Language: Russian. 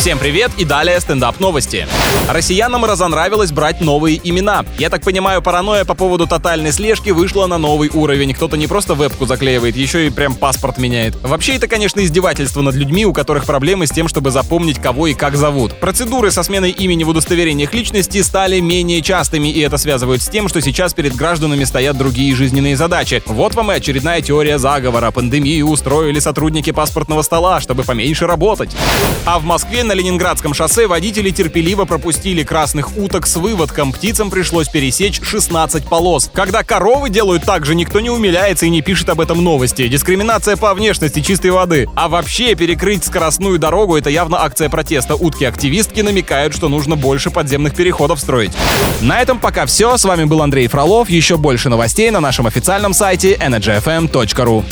Всем привет и далее стендап новости. Россиянам разонравилось брать новые имена. Я так понимаю, паранойя по поводу тотальной слежки вышла на новый уровень. Кто-то не просто вебку заклеивает, еще и прям паспорт меняет. Вообще это, конечно, издевательство над людьми, у которых проблемы с тем, чтобы запомнить, кого и как зовут. Процедуры со сменой имени в удостоверениях личности стали менее частыми, и это связывают с тем, что сейчас перед гражданами стоят другие жизненные задачи. Вот вам и очередная теория заговора. Пандемию устроили сотрудники паспортного стола, чтобы поменьше работать. А в Москве на Ленинградском шоссе водители терпеливо пропустили красных уток с выводком. Птицам пришлось пересечь 16 полос. Когда коровы делают так же, никто не умиляется и не пишет об этом новости. Дискриминация по внешности чистой воды. А вообще перекрыть скоростную дорогу это явно акция протеста. Утки-активистки намекают, что нужно больше подземных переходов строить. На этом пока все. С вами был Андрей Фролов. Еще больше новостей на нашем официальном сайте energyfm.ru.